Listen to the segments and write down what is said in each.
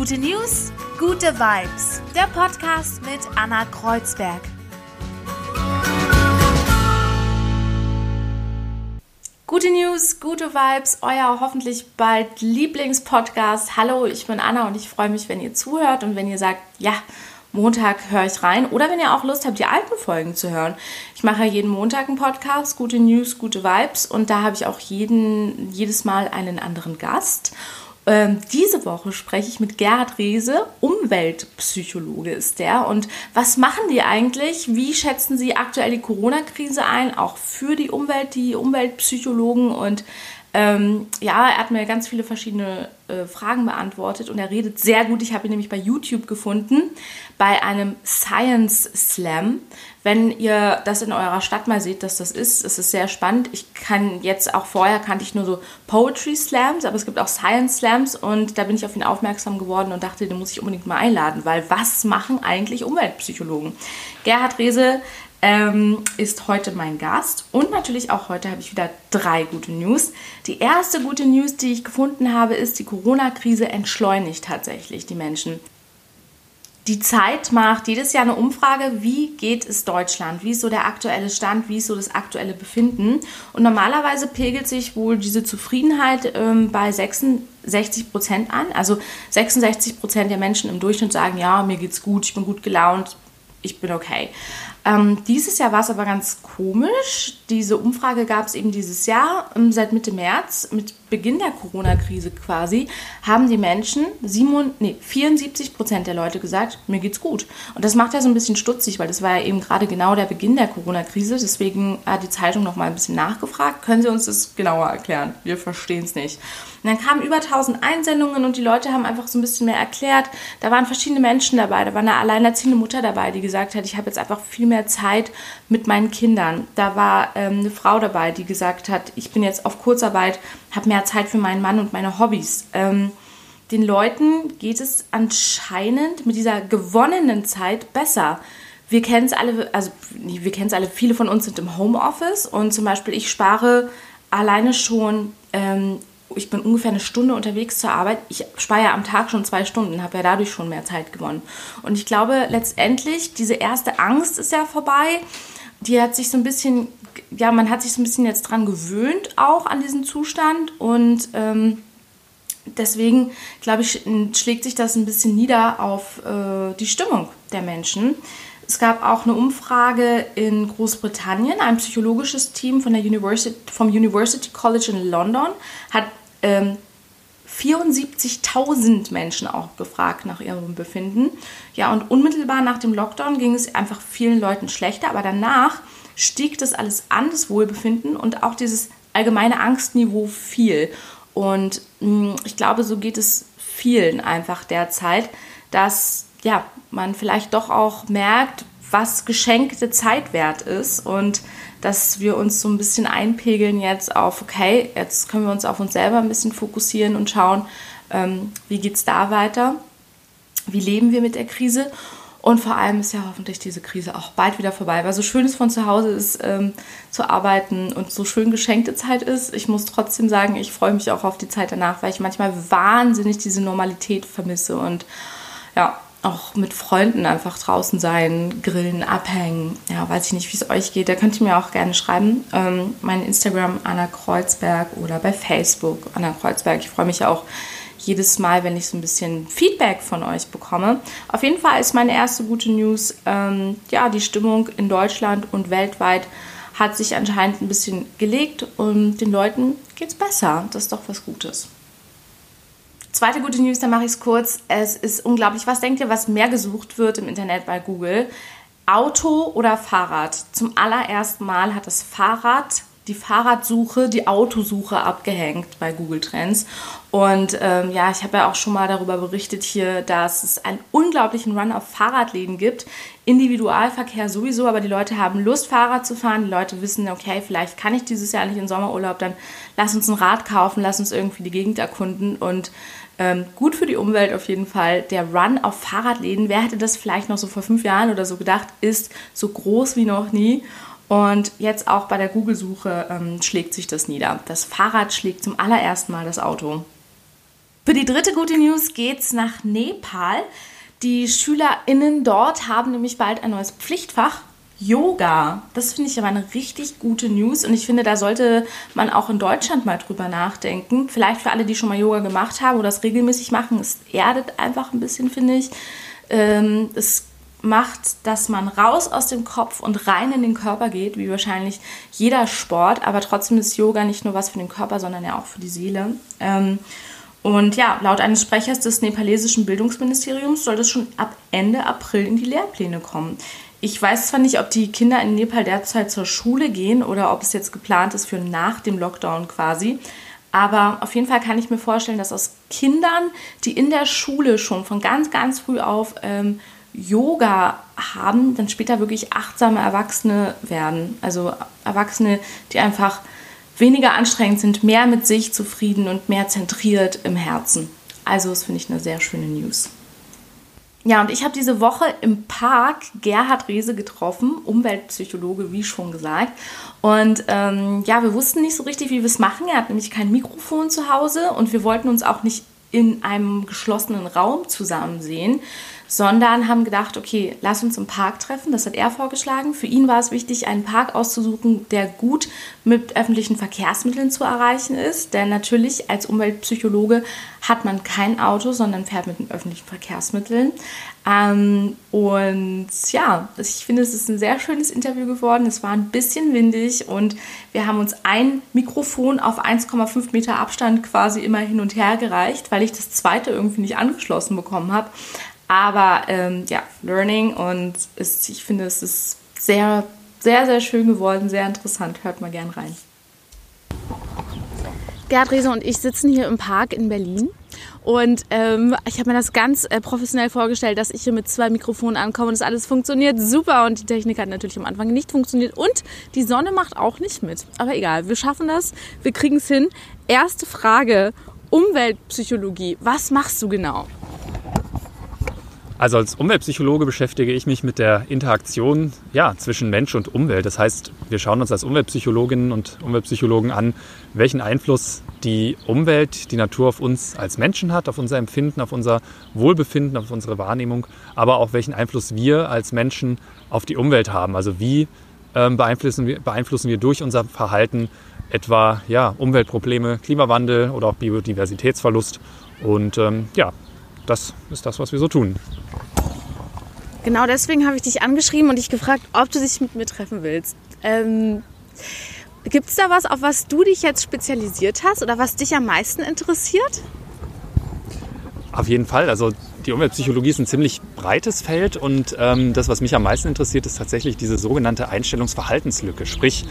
Gute News, gute Vibes. Der Podcast mit Anna Kreuzberg. Gute News, gute Vibes, euer hoffentlich bald Lieblingspodcast. Hallo, ich bin Anna und ich freue mich, wenn ihr zuhört und wenn ihr sagt, ja, Montag höre ich rein. Oder wenn ihr auch Lust habt, die alten Folgen zu hören. Ich mache jeden Montag einen Podcast, gute News, gute Vibes. Und da habe ich auch jeden, jedes Mal einen anderen Gast. Ähm, diese Woche spreche ich mit Gerhard Rehse, Umweltpsychologe ist der. Und was machen die eigentlich? Wie schätzen sie aktuell die Corona-Krise ein? Auch für die Umwelt, die Umweltpsychologen. Und ähm, ja, er hat mir ganz viele verschiedene äh, Fragen beantwortet und er redet sehr gut. Ich habe ihn nämlich bei YouTube gefunden, bei einem Science Slam. Wenn ihr das in eurer Stadt mal seht, dass das ist, ist es sehr spannend. Ich kann jetzt auch vorher kannte ich nur so Poetry Slams, aber es gibt auch Science Slams und da bin ich auf ihn aufmerksam geworden und dachte, den muss ich unbedingt mal einladen, weil was machen eigentlich Umweltpsychologen? Gerhard Rehse ähm, ist heute mein Gast. Und natürlich auch heute habe ich wieder drei gute News. Die erste gute News, die ich gefunden habe, ist, die Corona-Krise entschleunigt tatsächlich die Menschen. Die Zeit macht jedes Jahr eine Umfrage, wie geht es Deutschland, wie ist so der aktuelle Stand, wie ist so das aktuelle Befinden. Und normalerweise pegelt sich wohl diese Zufriedenheit ähm, bei 66 Prozent an. Also 66 Prozent der Menschen im Durchschnitt sagen, ja, mir geht's gut, ich bin gut gelaunt, ich bin okay. Ähm, dieses Jahr war es aber ganz komisch. Diese Umfrage gab es eben dieses Jahr, ähm, seit Mitte März, mit Beginn der Corona-Krise quasi, haben die Menschen, 7, nee, 74 Prozent der Leute gesagt, mir geht's gut. Und das macht ja so ein bisschen stutzig, weil das war ja eben gerade genau der Beginn der Corona-Krise. Deswegen hat die Zeitung noch mal ein bisschen nachgefragt. Können Sie uns das genauer erklären? Wir verstehen es nicht. Und dann kamen über 1000 Einsendungen und die Leute haben einfach so ein bisschen mehr erklärt. Da waren verschiedene Menschen dabei. Da war eine alleinerziehende Mutter dabei, die gesagt hat, ich habe jetzt einfach viel mehr Zeit mit meinen Kindern. Da war ähm, eine Frau dabei, die gesagt hat, ich bin jetzt auf Kurzarbeit, habe mehr Zeit für meinen Mann und meine Hobbys. Ähm, den Leuten geht es anscheinend mit dieser gewonnenen Zeit besser. Wir kennen es alle, also wir kennen es alle, viele von uns sind im Homeoffice und zum Beispiel ich spare alleine schon ähm, ich bin ungefähr eine Stunde unterwegs zur Arbeit. Ich spare ja am Tag schon zwei Stunden, habe ja dadurch schon mehr Zeit gewonnen. Und ich glaube, letztendlich, diese erste Angst ist ja vorbei. Die hat sich so ein bisschen, ja, man hat sich so ein bisschen jetzt dran gewöhnt, auch an diesen Zustand. Und ähm, deswegen, glaube ich, schlägt sich das ein bisschen nieder auf äh, die Stimmung der Menschen. Es gab auch eine Umfrage in Großbritannien. Ein psychologisches Team von der University, vom University College in London hat ähm, 74.000 Menschen auch befragt nach ihrem Befinden. Ja, und unmittelbar nach dem Lockdown ging es einfach vielen Leuten schlechter, aber danach stieg das alles an, das Wohlbefinden und auch dieses allgemeine Angstniveau fiel. Und mh, hm, ich glaube, so geht es vielen einfach derzeit, dass ja, man vielleicht doch auch merkt, was geschenkte Zeit wert ist und dass wir uns so ein bisschen einpegeln jetzt auf, okay, jetzt können wir uns auf uns selber ein bisschen fokussieren und schauen, ähm, wie geht es da weiter, wie leben wir mit der Krise und vor allem ist ja hoffentlich diese Krise auch bald wieder vorbei, weil so schön es von zu Hause ist, ähm, zu arbeiten und so schön geschenkte Zeit ist. Ich muss trotzdem sagen, ich freue mich auch auf die Zeit danach, weil ich manchmal wahnsinnig diese Normalität vermisse und ja, auch mit Freunden einfach draußen sein, grillen, abhängen. Ja, weiß ich nicht, wie es euch geht. Da könnt ihr mir auch gerne schreiben. Ähm, mein Instagram Anna Kreuzberg oder bei Facebook Anna Kreuzberg. Ich freue mich auch jedes Mal, wenn ich so ein bisschen Feedback von euch bekomme. Auf jeden Fall ist meine erste gute News, ähm, ja, die Stimmung in Deutschland und weltweit hat sich anscheinend ein bisschen gelegt und den Leuten geht es besser. Das ist doch was Gutes. Zweite gute News, da mache ich es kurz. Es ist unglaublich. Was denkt ihr, was mehr gesucht wird im Internet bei Google? Auto oder Fahrrad? Zum allerersten Mal hat das Fahrrad die Fahrradsuche, die Autosuche abgehängt bei Google Trends. Und ähm, ja, ich habe ja auch schon mal darüber berichtet hier, dass es einen unglaublichen Run auf Fahrradläden gibt. Individualverkehr sowieso, aber die Leute haben Lust, Fahrrad zu fahren. Die Leute wissen, okay, vielleicht kann ich dieses Jahr nicht in Sommerurlaub, dann lass uns ein Rad kaufen, lass uns irgendwie die Gegend erkunden und ähm, gut für die Umwelt auf jeden Fall. Der Run auf Fahrradläden, wer hätte das vielleicht noch so vor fünf Jahren oder so gedacht, ist so groß wie noch nie. Und jetzt auch bei der Google-Suche ähm, schlägt sich das nieder. Das Fahrrad schlägt zum allerersten Mal das Auto. Für die dritte gute News geht's nach Nepal. Die SchülerInnen dort haben nämlich bald ein neues Pflichtfach. Yoga. Das finde ich aber eine richtig gute News und ich finde, da sollte man auch in Deutschland mal drüber nachdenken. Vielleicht für alle, die schon mal Yoga gemacht haben oder das regelmäßig machen. Es erdet einfach ein bisschen, finde ich. Ähm, es macht, dass man raus aus dem Kopf und rein in den Körper geht, wie wahrscheinlich jeder Sport. Aber trotzdem ist Yoga nicht nur was für den Körper, sondern ja auch für die Seele. Ähm, und ja, laut eines Sprechers des nepalesischen Bildungsministeriums soll das schon ab Ende April in die Lehrpläne kommen. Ich weiß zwar nicht, ob die Kinder in Nepal derzeit zur Schule gehen oder ob es jetzt geplant ist für nach dem Lockdown quasi. Aber auf jeden Fall kann ich mir vorstellen, dass aus Kindern, die in der Schule schon von ganz, ganz früh auf ähm, Yoga haben, dann später wirklich achtsame Erwachsene werden. Also Erwachsene, die einfach weniger anstrengend sind, mehr mit sich zufrieden und mehr zentriert im Herzen. Also das finde ich eine sehr schöne News. Ja, und ich habe diese Woche im Park Gerhard Rehse getroffen, Umweltpsychologe, wie schon gesagt. Und ähm, ja, wir wussten nicht so richtig, wie wir es machen. Er hat nämlich kein Mikrofon zu Hause und wir wollten uns auch nicht in einem geschlossenen Raum zusammen sehen, sondern haben gedacht, okay, lass uns im Park treffen. Das hat er vorgeschlagen. Für ihn war es wichtig, einen Park auszusuchen, der gut mit öffentlichen Verkehrsmitteln zu erreichen ist. Denn natürlich als Umweltpsychologe hat man kein Auto, sondern fährt mit den öffentlichen Verkehrsmitteln. Ähm, und ja, ich finde, es ist ein sehr schönes Interview geworden. Es war ein bisschen windig und wir haben uns ein Mikrofon auf 1,5 Meter Abstand quasi immer hin und her gereicht, weil ich das zweite irgendwie nicht angeschlossen bekommen habe. Aber ähm, ja, Learning und ist, ich finde, es ist sehr, sehr, sehr schön geworden, sehr interessant. Hört mal gern rein. Gerd Rese und ich sitzen hier im Park in Berlin. Und ähm, ich habe mir das ganz äh, professionell vorgestellt, dass ich hier mit zwei Mikrofonen ankomme und das alles funktioniert super. Und die Technik hat natürlich am Anfang nicht funktioniert. Und die Sonne macht auch nicht mit. Aber egal, wir schaffen das. Wir kriegen es hin. Erste Frage. Umweltpsychologie. Was machst du genau? Also als Umweltpsychologe beschäftige ich mich mit der Interaktion ja, zwischen Mensch und Umwelt. Das heißt, wir schauen uns als Umweltpsychologinnen und Umweltpsychologen an, welchen Einfluss die Umwelt, die Natur auf uns als Menschen hat, auf unser Empfinden, auf unser Wohlbefinden, auf unsere Wahrnehmung, aber auch welchen Einfluss wir als Menschen auf die Umwelt haben. Also wie ähm, beeinflussen, wir, beeinflussen wir durch unser Verhalten etwa ja, Umweltprobleme, Klimawandel oder auch Biodiversitätsverlust. Und ähm, ja, das ist das, was wir so tun. Genau deswegen habe ich dich angeschrieben und dich gefragt, ob du dich mit mir treffen willst. Ähm, Gibt es da was, auf was du dich jetzt spezialisiert hast oder was dich am meisten interessiert? Auf jeden Fall. Also die Umweltpsychologie ist ein ziemlich breites Feld und ähm, das, was mich am meisten interessiert, ist tatsächlich diese sogenannte Einstellungsverhaltenslücke. Sprich,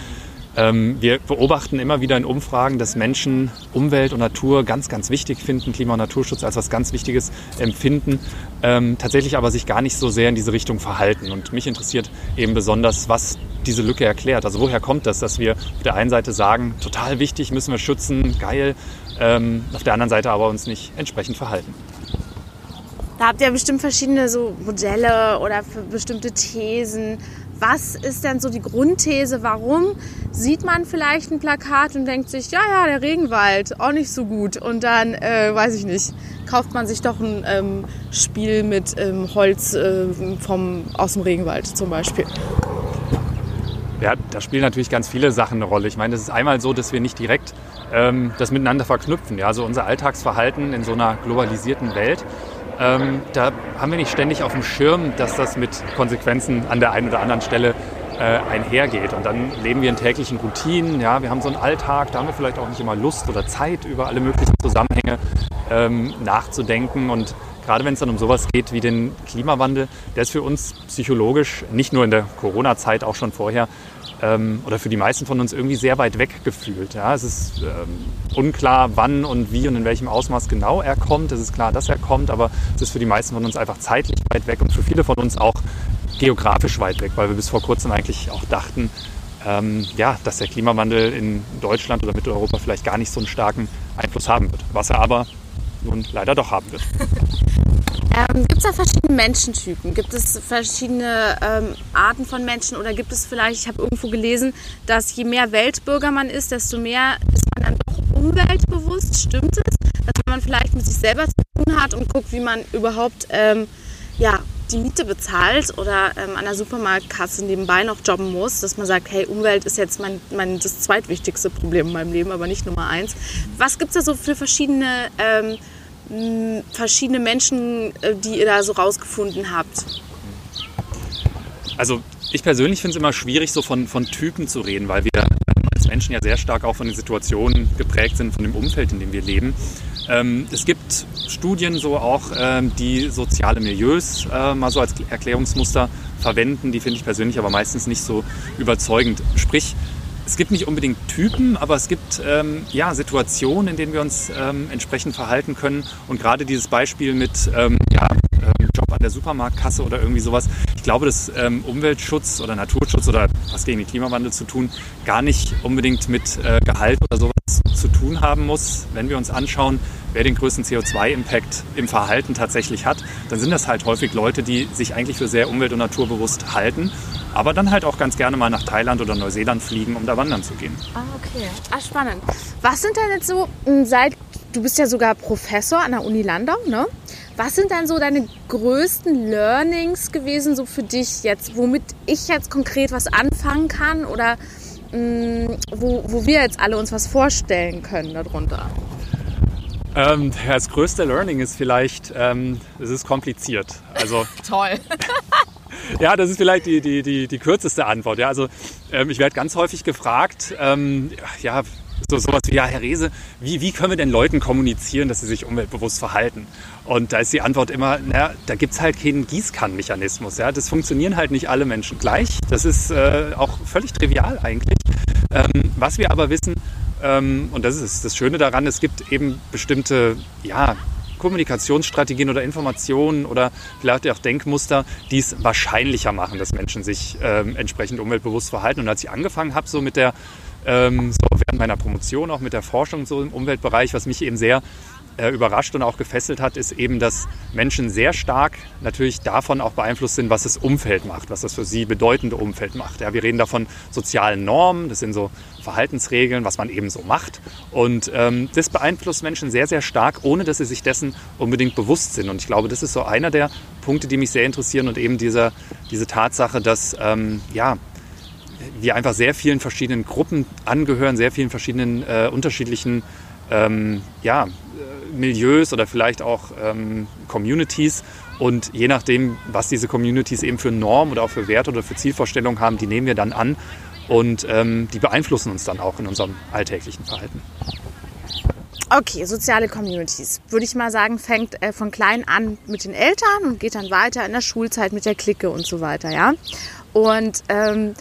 wir beobachten immer wieder in Umfragen, dass Menschen Umwelt und Natur ganz, ganz wichtig finden, Klima- und Naturschutz als was ganz Wichtiges empfinden, ähm, tatsächlich aber sich gar nicht so sehr in diese Richtung verhalten. Und mich interessiert eben besonders, was diese Lücke erklärt. Also woher kommt das, dass wir auf der einen Seite sagen, total wichtig, müssen wir schützen, geil, ähm, auf der anderen Seite aber uns nicht entsprechend verhalten. Da habt ihr bestimmt verschiedene so Modelle oder bestimmte Thesen, was ist denn so die Grundthese? Warum sieht man vielleicht ein Plakat und denkt sich, ja, ja, der Regenwald, auch nicht so gut. Und dann, äh, weiß ich nicht, kauft man sich doch ein ähm, Spiel mit ähm, Holz äh, vom, aus dem Regenwald zum Beispiel. Ja, da spielen natürlich ganz viele Sachen eine Rolle. Ich meine, es ist einmal so, dass wir nicht direkt ähm, das miteinander verknüpfen. Ja, also unser Alltagsverhalten in so einer globalisierten Welt ähm, da haben wir nicht ständig auf dem Schirm, dass das mit Konsequenzen an der einen oder anderen Stelle äh, einhergeht. Und dann leben wir in täglichen Routinen, ja, wir haben so einen Alltag, da haben wir vielleicht auch nicht immer Lust oder Zeit, über alle möglichen Zusammenhänge ähm, nachzudenken. Und gerade wenn es dann um sowas geht wie den Klimawandel, der ist für uns psychologisch, nicht nur in der Corona-Zeit, auch schon vorher, ähm, oder für die meisten von uns irgendwie sehr weit weg gefühlt. Ja? Es ist ähm, unklar, wann und wie und in welchem Ausmaß genau er kommt. Es ist klar, dass er kommt, aber es ist für die meisten von uns einfach zeitlich weit weg und für viele von uns auch geografisch weit weg, weil wir bis vor kurzem eigentlich auch dachten, ähm, ja, dass der Klimawandel in Deutschland oder Mitteleuropa vielleicht gar nicht so einen starken Einfluss haben wird, was er aber nun leider doch haben wird. Ähm, gibt es da verschiedene Menschentypen? Gibt es verschiedene ähm, Arten von Menschen oder gibt es vielleicht, ich habe irgendwo gelesen, dass je mehr Weltbürger man ist, desto mehr ist man dann doch umweltbewusst. Stimmt es? Dass man vielleicht mit sich selber zu tun hat und guckt, wie man überhaupt ähm, ja, die Miete bezahlt oder ähm, an der Supermarktkasse nebenbei noch jobben muss, dass man sagt, hey, Umwelt ist jetzt mein, mein das zweitwichtigste Problem in meinem Leben, aber nicht Nummer eins. Was gibt es da so für verschiedene, ähm, verschiedene Menschen, äh, die ihr da so rausgefunden habt? Also ich persönlich finde es immer schwierig, so von, von Typen zu reden, weil wir als Menschen ja sehr stark auch von den Situationen geprägt sind, von dem Umfeld, in dem wir leben. Ähm, es gibt Studien so auch, ähm, die soziale Milieus äh, mal so als Erklärungsmuster verwenden. Die finde ich persönlich aber meistens nicht so überzeugend. Sprich, es gibt nicht unbedingt Typen, aber es gibt ähm, ja, Situationen, in denen wir uns ähm, entsprechend verhalten können. Und gerade dieses Beispiel mit ähm, ja, ähm, Job an der Supermarktkasse oder irgendwie sowas. Ich glaube, dass ähm, Umweltschutz oder Naturschutz oder was gegen den Klimawandel zu tun, gar nicht unbedingt mit äh, Gehalt oder sowas zu tun haben muss. Wenn wir uns anschauen, wer den größten CO2-Impact im Verhalten tatsächlich hat, dann sind das halt häufig Leute, die sich eigentlich für sehr umwelt- und naturbewusst halten, aber dann halt auch ganz gerne mal nach Thailand oder Neuseeland fliegen, um da wandern zu gehen. Ah, okay. Ah, spannend. Was sind denn jetzt so, seit, du bist ja sogar Professor an der Uni Landau, ne? Was sind dann so deine größten Learnings gewesen, so für dich jetzt, womit ich jetzt konkret was anfangen kann oder mh, wo, wo wir jetzt alle uns was vorstellen können darunter? Ähm, das größte Learning ist vielleicht, ähm, es ist kompliziert. Also, Toll. ja, das ist vielleicht die, die, die, die kürzeste Antwort. Ja, also ähm, ich werde ganz häufig gefragt, ähm, ja, so sowas wie, ja, Herr Rehse, wie, wie können wir denn Leuten kommunizieren, dass sie sich umweltbewusst verhalten? Und da ist die Antwort immer, na, da gibt es halt keinen Gießkannenmechanismus. Ja? Das funktionieren halt nicht alle Menschen gleich. Das ist äh, auch völlig trivial eigentlich. Ähm, was wir aber wissen, ähm, und das ist das Schöne daran, es gibt eben bestimmte, ja, Kommunikationsstrategien oder Informationen oder vielleicht auch Denkmuster, die es wahrscheinlicher machen, dass Menschen sich ähm, entsprechend umweltbewusst verhalten. Und als ich angefangen habe, so mit der, ähm, so während meiner Promotion, auch mit der Forschung so im Umweltbereich, was mich eben sehr äh, überrascht und auch gefesselt hat, ist eben, dass Menschen sehr stark natürlich davon auch beeinflusst sind, was das Umfeld macht, was das für sie bedeutende Umfeld macht. Ja, wir reden davon sozialen Normen, das sind so Verhaltensregeln, was man eben so macht. Und ähm, das beeinflusst Menschen sehr, sehr stark, ohne dass sie sich dessen unbedingt bewusst sind. Und ich glaube, das ist so einer der Punkte, die mich sehr interessieren und eben dieser, diese Tatsache, dass ähm, ja, wir einfach sehr vielen verschiedenen Gruppen angehören, sehr vielen verschiedenen äh, unterschiedlichen ähm, ja, Milieus oder vielleicht auch ähm, Communities. Und je nachdem, was diese Communities eben für Normen oder auch für Werte oder für Zielvorstellungen haben, die nehmen wir dann an und ähm, die beeinflussen uns dann auch in unserem alltäglichen Verhalten. Okay, soziale Communities, würde ich mal sagen, fängt äh, von klein an mit den Eltern und geht dann weiter in der Schulzeit mit der Clique und so weiter, ja. Und ähm,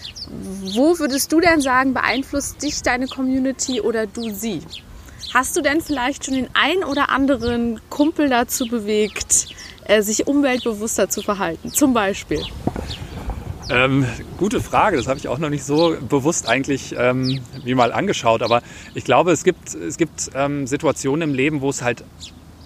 wo würdest du denn sagen, beeinflusst dich deine Community oder du sie? Hast du denn vielleicht schon den ein oder anderen Kumpel dazu bewegt, äh, sich umweltbewusster zu verhalten? Zum Beispiel. Ähm, gute Frage, das habe ich auch noch nicht so bewusst eigentlich ähm, wie mal angeschaut. Aber ich glaube, es gibt, es gibt ähm, Situationen im Leben, wo es halt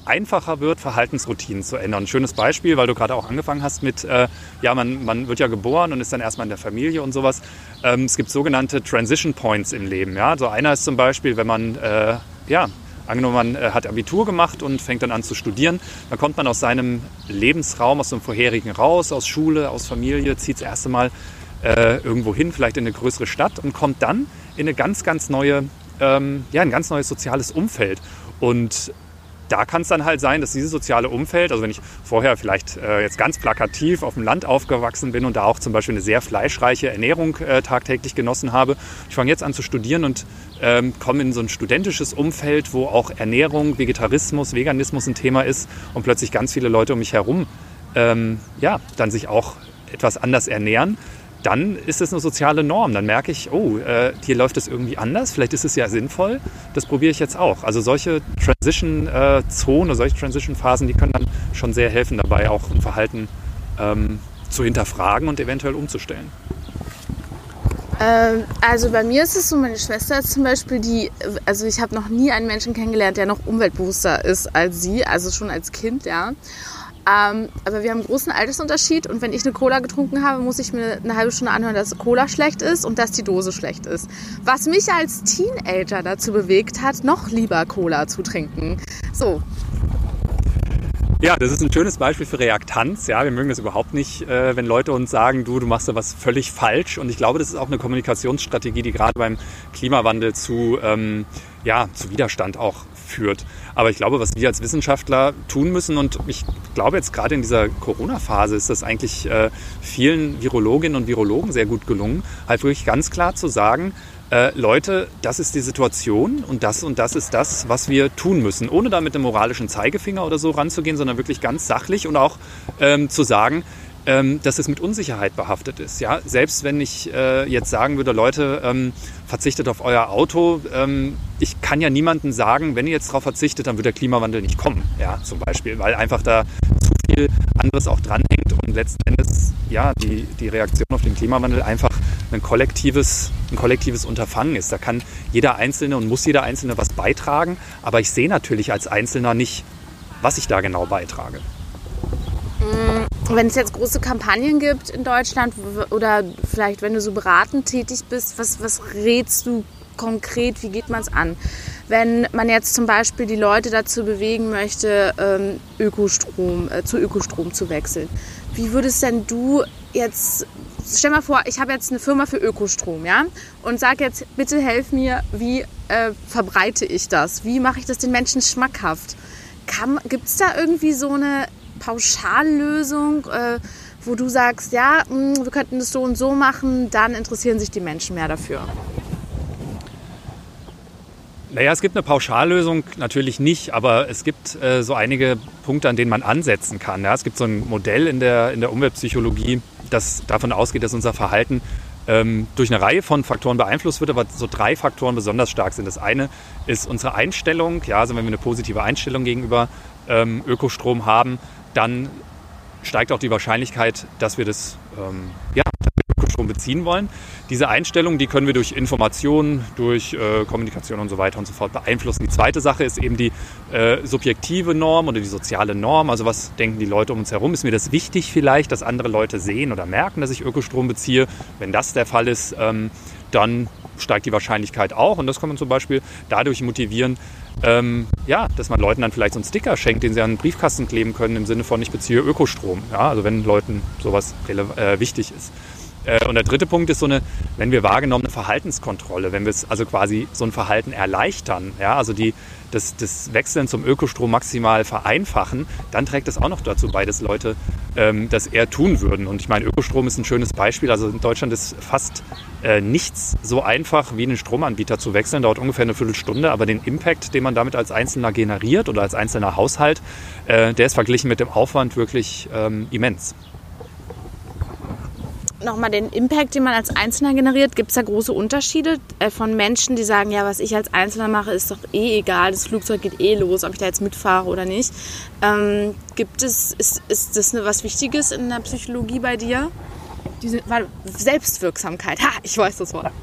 einfacher wird, Verhaltensroutinen zu ändern. Ein schönes Beispiel, weil du gerade auch angefangen hast mit, äh, ja, man, man wird ja geboren und ist dann erstmal in der Familie und sowas. Ähm, es gibt sogenannte Transition Points im Leben. Ja? So einer ist zum Beispiel, wenn man äh, ja, angenommen, man äh, hat Abitur gemacht und fängt dann an zu studieren, dann kommt man aus seinem Lebensraum, aus dem vorherigen raus, aus Schule, aus Familie, zieht das erste Mal äh, irgendwo hin, vielleicht in eine größere Stadt und kommt dann in eine ganz, ganz neue, ähm, ja, ein ganz neues soziales Umfeld. Und da kann es dann halt sein, dass dieses soziale Umfeld, also wenn ich vorher vielleicht äh, jetzt ganz plakativ auf dem Land aufgewachsen bin und da auch zum Beispiel eine sehr fleischreiche Ernährung äh, tagtäglich genossen habe, ich fange jetzt an zu studieren und ähm, komme in so ein studentisches Umfeld, wo auch Ernährung, Vegetarismus, Veganismus ein Thema ist und plötzlich ganz viele Leute um mich herum ähm, ja, dann sich auch etwas anders ernähren dann ist es eine soziale Norm. Dann merke ich, oh, äh, hier läuft es irgendwie anders. Vielleicht ist es ja sinnvoll. Das probiere ich jetzt auch. Also solche Transition-Zonen, äh, solche Transition-Phasen, die können dann schon sehr helfen dabei, auch ein Verhalten ähm, zu hinterfragen und eventuell umzustellen. Ähm, also bei mir ist es so, meine Schwester zum Beispiel die, also ich habe noch nie einen Menschen kennengelernt, der noch umweltbewusster ist als sie, also schon als Kind, ja. Ähm, aber wir haben einen großen Altersunterschied und wenn ich eine Cola getrunken habe, muss ich mir eine halbe Stunde anhören, dass Cola schlecht ist und dass die Dose schlecht ist. Was mich als Teenager dazu bewegt hat, noch lieber Cola zu trinken. So. Ja, das ist ein schönes Beispiel für Reaktanz. Ja, wir mögen das überhaupt nicht, äh, wenn Leute uns sagen, du, du machst da was völlig falsch. Und ich glaube, das ist auch eine Kommunikationsstrategie, die gerade beim Klimawandel zu, ähm, ja, zu Widerstand auch führt. Aber ich glaube, was wir als Wissenschaftler tun müssen, und ich glaube jetzt gerade in dieser Corona-Phase ist das eigentlich äh, vielen Virologinnen und Virologen sehr gut gelungen, halt wirklich ganz klar zu sagen, äh, Leute, das ist die Situation und das und das ist das, was wir tun müssen, ohne da mit einem moralischen Zeigefinger oder so ranzugehen, sondern wirklich ganz sachlich und auch ähm, zu sagen, ähm, dass es mit Unsicherheit behaftet ist. Ja? Selbst wenn ich äh, jetzt sagen würde, Leute, ähm, verzichtet auf euer Auto, ähm, ich kann ja niemandem sagen, wenn ihr jetzt darauf verzichtet, dann wird der Klimawandel nicht kommen, ja, zum Beispiel, weil einfach da zu viel anderes auch dranhängt und letzten Endes ja, die, die Reaktion auf den Klimawandel einfach ein kollektives, ein kollektives Unterfangen ist. Da kann jeder Einzelne und muss jeder Einzelne was beitragen, aber ich sehe natürlich als Einzelner nicht, was ich da genau beitrage. Mm, wenn es jetzt große Kampagnen gibt in Deutschland oder vielleicht wenn du so beratend tätig bist, was, was rätst du konkret, wie geht man es an? Wenn man jetzt zum Beispiel die Leute dazu bewegen möchte, ähm, Ökostrom, äh, zu Ökostrom zu wechseln, wie würdest denn du jetzt, stell mal vor, ich habe jetzt eine Firma für Ökostrom, ja, und sag jetzt, bitte helf mir, wie äh, verbreite ich das? Wie mache ich das den Menschen schmackhaft? Gibt es da irgendwie so eine Pauschallösung, äh, wo du sagst, ja, mh, hm, wir könnten das so und so machen, dann interessieren sich die Menschen mehr dafür? Naja, es gibt eine Pauschallösung natürlich nicht, aber es gibt äh, so einige Punkte, an denen man ansetzen kann. Ja? Es gibt so ein Modell in der, in der Umweltpsychologie, das davon ausgeht, dass unser Verhalten ähm, durch eine Reihe von Faktoren beeinflusst wird, aber so drei Faktoren besonders stark sind. Das eine ist unsere Einstellung. Ja, also wenn wir eine positive Einstellung gegenüber ähm, Ökostrom haben, dann steigt auch die Wahrscheinlichkeit, dass wir das ähm, ja, Ökostrom beziehen wollen. Diese Einstellung, die können wir durch Informationen, durch äh, Kommunikation und so weiter und so fort beeinflussen. Die zweite Sache ist eben die äh, subjektive Norm oder die soziale Norm. Also was denken die Leute um uns herum? Ist mir das wichtig vielleicht, dass andere Leute sehen oder merken, dass ich Ökostrom beziehe? Wenn das der Fall ist, ähm, dann steigt die Wahrscheinlichkeit auch. Und das kann man zum Beispiel dadurch motivieren, ähm, ja, dass man Leuten dann vielleicht so einen Sticker schenkt, den sie an den Briefkasten kleben können, im Sinne von ich beziehe Ökostrom. Ja, also wenn Leuten sowas äh, wichtig ist. Äh, und der dritte Punkt ist so eine, wenn wir wahrgenommene Verhaltenskontrolle, wenn wir es also quasi so ein Verhalten erleichtern, ja, also die, das, das Wechseln zum Ökostrom maximal vereinfachen, dann trägt es auch noch dazu bei, dass Leute ähm, das eher tun würden. Und ich meine, Ökostrom ist ein schönes Beispiel. Also in Deutschland ist fast äh, nichts so einfach wie einen Stromanbieter zu wechseln, dauert ungefähr eine Viertelstunde, aber den Impact, den man damit als Einzelner generiert oder als einzelner Haushalt, äh, der ist verglichen mit dem Aufwand wirklich ähm, immens nochmal den Impact, den man als Einzelner generiert? Gibt es da große Unterschiede äh, von Menschen, die sagen, ja, was ich als Einzelner mache, ist doch eh egal, das Flugzeug geht eh los, ob ich da jetzt mitfahre oder nicht. Ähm, gibt es, ist, ist das was Wichtiges in der Psychologie bei dir? Diese Selbstwirksamkeit. Ha, ich weiß das Wort.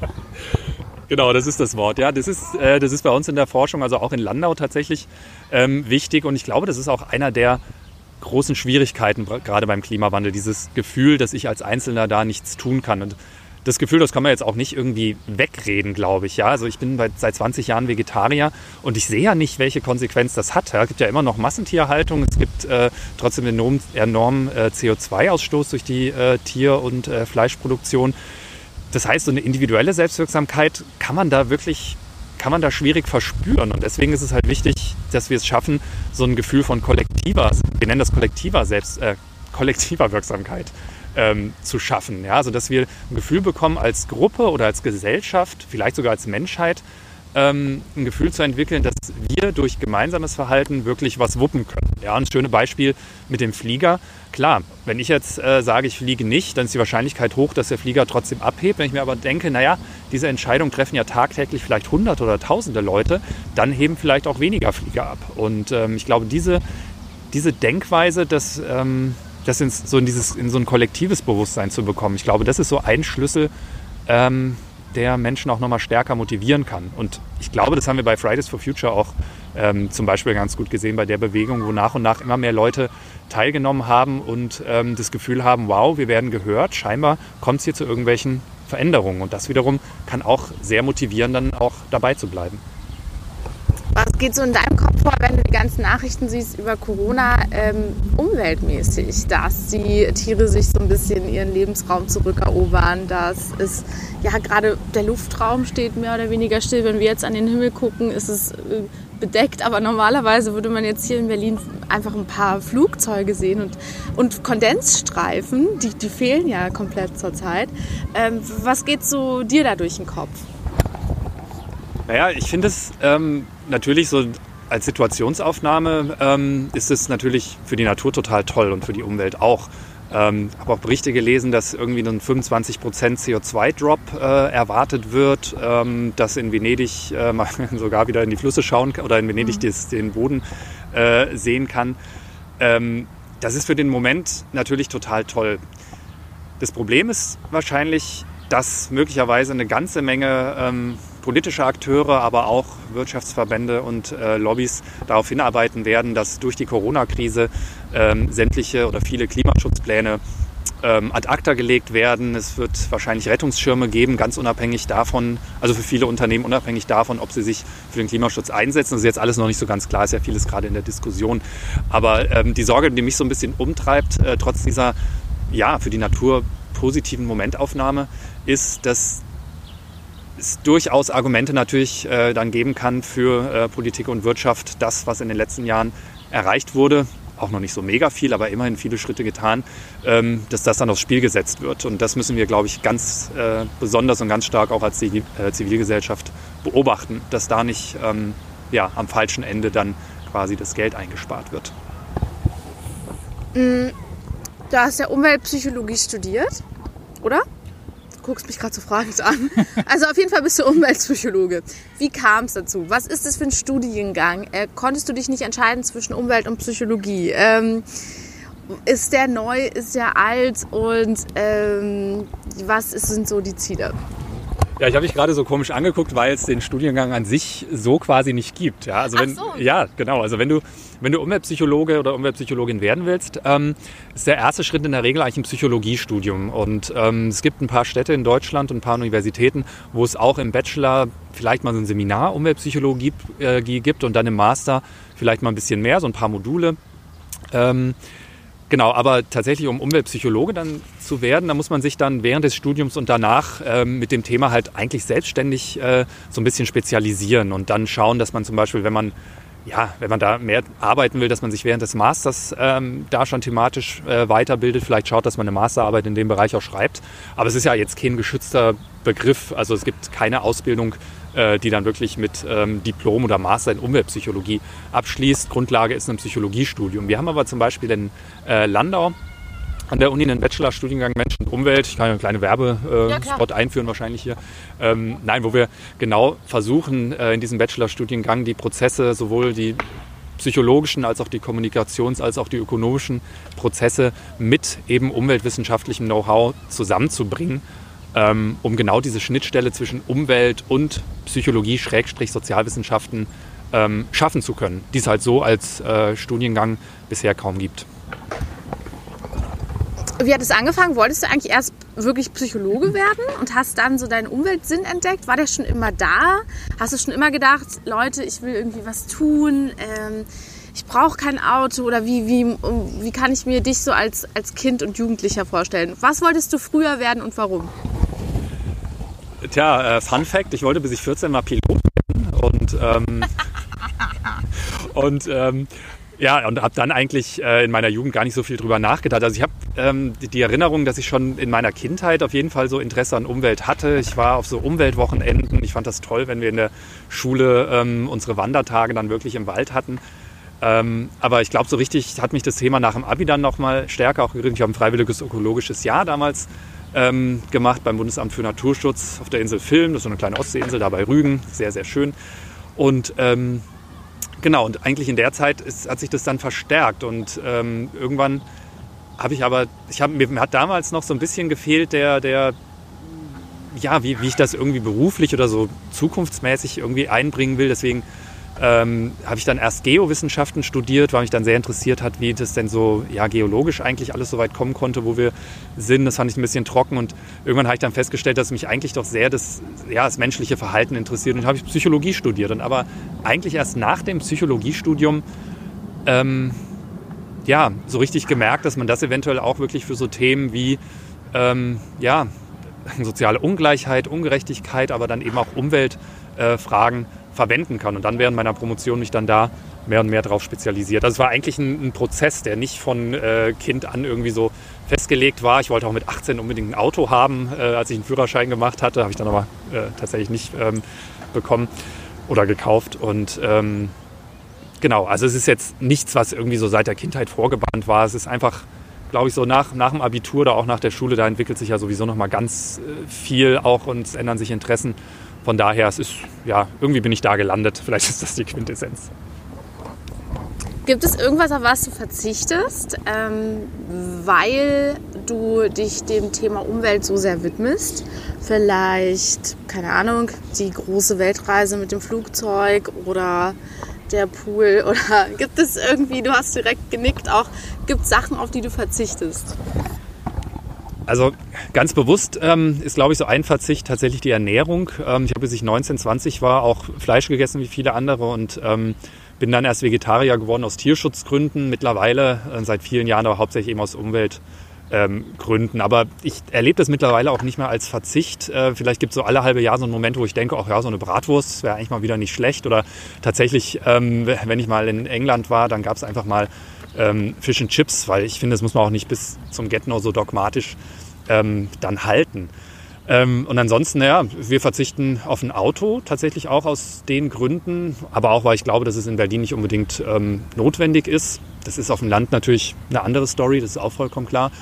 Genau, das ist das Wort. Ja, das ist, äh, das ist bei uns in der Forschung, also auch in Landau tatsächlich ähm, wichtig. Und ich glaube, das ist auch einer der großen Schwierigkeiten, gerade beim Klimawandel, dieses Gefühl, dass ich als Einzelner da nichts tun kann. Und das Gefühl, das kann man jetzt auch nicht irgendwie wegreden, glaube ich. Ja, also ich bin seit 20 Jahren Vegetarier und ich sehe ja nicht, welche Konsequenz das hat. Es gibt ja immer noch Massentierhaltung, es gibt äh, trotzdem enormen äh, CO2-Ausstoß durch die äh, Tier- und äh, Fleischproduktion. Das heißt, so eine individuelle Selbstwirksamkeit kann man da wirklich kann man da schwierig verspüren. Und deswegen ist es halt wichtig, dass wir es schaffen, so ein Gefühl von kollektiver, wir nennen das kollektiver Selbst, äh, kollektiver Wirksamkeit ähm, zu schaffen. Ja? Also dass wir ein Gefühl bekommen als Gruppe oder als Gesellschaft, vielleicht sogar als Menschheit, ähm, ein Gefühl zu entwickeln, dass wir durch gemeinsames Verhalten wirklich was wuppen können. Ja, ein schönes Beispiel mit dem Flieger. Klar, wenn ich jetzt äh, sage, ich fliege nicht, dann ist die Wahrscheinlichkeit hoch, dass der Flieger trotzdem abhebt. Wenn ich mir aber denke, naja, diese Entscheidung treffen ja tagtäglich vielleicht hunderte oder tausende Leute, dann heben vielleicht auch weniger Flieger ab. Und ähm, ich glaube, diese, diese Denkweise, dass, ähm, das in so, in, dieses, in so ein kollektives Bewusstsein zu bekommen, ich glaube, das ist so ein Schlüssel, ähm, der Menschen auch nochmal stärker motivieren kann. Und ich glaube, das haben wir bei Fridays for Future auch ähm, zum Beispiel ganz gut gesehen bei der Bewegung, wo nach und nach immer mehr Leute teilgenommen haben und ähm, das Gefühl haben, wow, wir werden gehört, scheinbar kommt es hier zu irgendwelchen Veränderungen. Und das wiederum kann auch sehr motivieren, dann auch dabei zu bleiben. Geht so in deinem Kopf vor, wenn du die ganzen Nachrichten siehst über Corona ähm, umweltmäßig, dass die Tiere sich so ein bisschen ihren Lebensraum zurückerobern, dass es ja gerade der Luftraum steht mehr oder weniger still. Wenn wir jetzt an den Himmel gucken, ist es äh, bedeckt, aber normalerweise würde man jetzt hier in Berlin einfach ein paar Flugzeuge sehen und, und Kondensstreifen, die, die fehlen ja komplett zurzeit. Ähm, was geht so dir da durch den Kopf? Naja, ich finde es ähm, natürlich so als Situationsaufnahme ähm, ist es natürlich für die Natur total toll und für die Umwelt auch. Ähm, habe auch Berichte gelesen, dass irgendwie ein 25% CO2-Drop äh, erwartet wird, ähm, dass in Venedig äh, man sogar wieder in die Flüsse schauen kann oder in Venedig mhm. des, den Boden äh, sehen kann. Ähm, das ist für den Moment natürlich total toll. Das Problem ist wahrscheinlich, dass möglicherweise eine ganze Menge ähm, politische Akteure, aber auch Wirtschaftsverbände und äh, Lobbys darauf hinarbeiten werden, dass durch die Corona-Krise ähm, sämtliche oder viele Klimaschutzpläne ähm, ad acta gelegt werden. Es wird wahrscheinlich Rettungsschirme geben, ganz unabhängig davon, also für viele Unternehmen unabhängig davon, ob sie sich für den Klimaschutz einsetzen. Das ist jetzt alles noch nicht so ganz klar, ist ja vieles gerade in der Diskussion. Aber ähm, die Sorge, die mich so ein bisschen umtreibt, äh, trotz dieser ja, für die Natur positiven Momentaufnahme, ist, dass es durchaus Argumente natürlich äh, dann geben kann für äh, Politik und Wirtschaft, das, was in den letzten Jahren erreicht wurde, auch noch nicht so mega viel, aber immerhin viele Schritte getan, ähm, dass das dann aufs Spiel gesetzt wird. Und das müssen wir, glaube ich, ganz äh, besonders und ganz stark auch als äh, Zivilgesellschaft beobachten, dass da nicht ähm, ja, am falschen Ende dann quasi das Geld eingespart wird. Mm, du hast ja Umweltpsychologie studiert, oder? Guckst mich gerade so fragend an. Also auf jeden Fall bist du Umweltpsychologe. Wie kam es dazu? Was ist das für ein Studiengang? Äh, konntest du dich nicht entscheiden zwischen Umwelt und Psychologie? Ähm, ist der neu, ist der alt und ähm, was sind so die Ziele? Ja, ich habe mich gerade so komisch angeguckt, weil es den Studiengang an sich so quasi nicht gibt. Ja, also wenn, so. ja genau. Also wenn du, wenn du Umweltpsychologe oder Umweltpsychologin werden willst, ähm, ist der erste Schritt in der Regel eigentlich ein Psychologiestudium. Und ähm, es gibt ein paar Städte in Deutschland und ein paar Universitäten, wo es auch im Bachelor vielleicht mal so ein Seminar Umweltpsychologie äh, gibt und dann im Master vielleicht mal ein bisschen mehr, so ein paar Module. Ähm, Genau, aber tatsächlich, um Umweltpsychologe dann zu werden, da muss man sich dann während des Studiums und danach ähm, mit dem Thema halt eigentlich selbstständig äh, so ein bisschen spezialisieren und dann schauen, dass man zum Beispiel, wenn man ja, wenn man da mehr arbeiten will, dass man sich während des Masters ähm, da schon thematisch äh, weiterbildet, vielleicht schaut, dass man eine Masterarbeit in dem Bereich auch schreibt. Aber es ist ja jetzt kein geschützter Begriff, also es gibt keine Ausbildung die dann wirklich mit ähm, Diplom oder Master in Umweltpsychologie abschließt. Grundlage ist ein Psychologiestudium. Wir haben aber zum Beispiel in äh, Landau an der Uni einen Bachelorstudiengang Mensch und Umwelt. Ich kann ja einen kleinen Werbespot äh, ja, einführen wahrscheinlich hier. Ähm, nein, wo wir genau versuchen, äh, in diesem Bachelorstudiengang die Prozesse, sowohl die psychologischen als auch die Kommunikations- als auch die ökonomischen Prozesse mit eben umweltwissenschaftlichem Know-how zusammenzubringen ähm, um genau diese Schnittstelle zwischen Umwelt und Psychologie, Schrägstrich Sozialwissenschaften ähm, schaffen zu können, die es halt so als äh, Studiengang bisher kaum gibt. Wie hat es angefangen? Wolltest du eigentlich erst wirklich Psychologe werden und hast dann so deinen Umweltsinn entdeckt? War der schon immer da? Hast du schon immer gedacht, Leute, ich will irgendwie was tun? Ähm, ich brauche kein Auto oder wie, wie, wie kann ich mir dich so als, als Kind und Jugendlicher vorstellen? Was wolltest du früher werden und warum? Tja, äh, Fun Fact, ich wollte bis ich 14 mal Pilot werden und, ähm, und ähm, ja, und habe dann eigentlich äh, in meiner Jugend gar nicht so viel drüber nachgedacht. Also ich habe ähm, die, Erinnerung, dass ich schon in meiner Kindheit auf jeden Fall so Interesse an Umwelt hatte. Ich war auf so Umweltwochenenden. Ich fand das toll, wenn wir in der Schule ähm, unsere Wandertage dann wirklich im Wald hatten. Ähm, aber ich glaube, so richtig hat mich das Thema nach dem Abi dann nochmal stärker auch gerührt. Ich habe ein freiwilliges ökologisches Jahr damals ähm, gemacht beim Bundesamt für Naturschutz auf der Insel Film. Das ist so eine kleine Ostseeinsel da bei Rügen. Sehr, sehr schön. Und ähm, genau, und eigentlich in der Zeit ist, hat sich das dann verstärkt. Und ähm, irgendwann habe ich aber, ich hab, mir hat damals noch so ein bisschen gefehlt der, der ja, wie, wie ich das irgendwie beruflich oder so zukunftsmäßig irgendwie einbringen will. Deswegen ähm, habe ich dann erst Geowissenschaften studiert, weil mich dann sehr interessiert hat, wie das denn so ja, geologisch eigentlich alles so weit kommen konnte, wo wir sind. Das fand ich ein bisschen trocken und irgendwann habe ich dann festgestellt, dass mich eigentlich doch sehr das, ja, das menschliche Verhalten interessiert. Und habe ich Psychologie studiert. Und aber eigentlich erst nach dem Psychologiestudium ähm, ja, so richtig gemerkt, dass man das eventuell auch wirklich für so Themen wie ähm, ja, soziale Ungleichheit, Ungerechtigkeit, aber dann eben auch Umweltfragen äh, verwenden kann. Und dann während meiner Promotion mich dann da mehr und mehr darauf spezialisiert. Also es war eigentlich ein, ein Prozess, der nicht von äh, Kind an irgendwie so festgelegt war. Ich wollte auch mit 18 unbedingt ein Auto haben. Äh, als ich einen Führerschein gemacht hatte, habe ich dann aber äh, tatsächlich nicht ähm, bekommen oder gekauft. Und ähm, genau, also es ist jetzt nichts, was irgendwie so seit der Kindheit vorgebannt war. Es ist einfach, glaube ich, so nach, nach dem Abitur oder auch nach der Schule, da entwickelt sich ja sowieso noch mal ganz äh, viel auch und es ändern sich Interessen. Von daher, es ist, ja, irgendwie bin ich da gelandet. Vielleicht ist das die Quintessenz. Gibt es irgendwas, auf was du verzichtest, ähm, weil du dich dem Thema Umwelt so sehr widmest? Vielleicht, keine Ahnung, die große Weltreise mit dem Flugzeug oder der Pool? Oder gibt es irgendwie, du hast direkt genickt, auch gibt es Sachen, auf die du verzichtest? Also ganz bewusst ähm, ist, glaube ich, so ein Verzicht tatsächlich die Ernährung. Ähm, ich habe, bis ich 19, 20 war, auch Fleisch gegessen wie viele andere und ähm, bin dann erst Vegetarier geworden aus Tierschutzgründen. Mittlerweile äh, seit vielen Jahren aber hauptsächlich eben aus Umweltgründen. Aber ich erlebe das mittlerweile auch nicht mehr als Verzicht. Äh, vielleicht gibt es so alle halbe Jahr so einen Moment, wo ich denke, ach ja, so eine Bratwurst wäre eigentlich mal wieder nicht schlecht. Oder tatsächlich, ähm, wenn ich mal in England war, dann gab es einfach mal ähm, Fish and Chips, weil ich finde, das muss man auch nicht bis zum Get-No so dogmatisch ähm, dann halten. Ähm, und ansonsten, ja, wir verzichten auf ein Auto, tatsächlich auch aus den Gründen, aber auch, weil ich glaube, dass es in Berlin nicht unbedingt ähm, notwendig ist. Das ist auf dem Land natürlich eine andere Story, das ist auch vollkommen klar.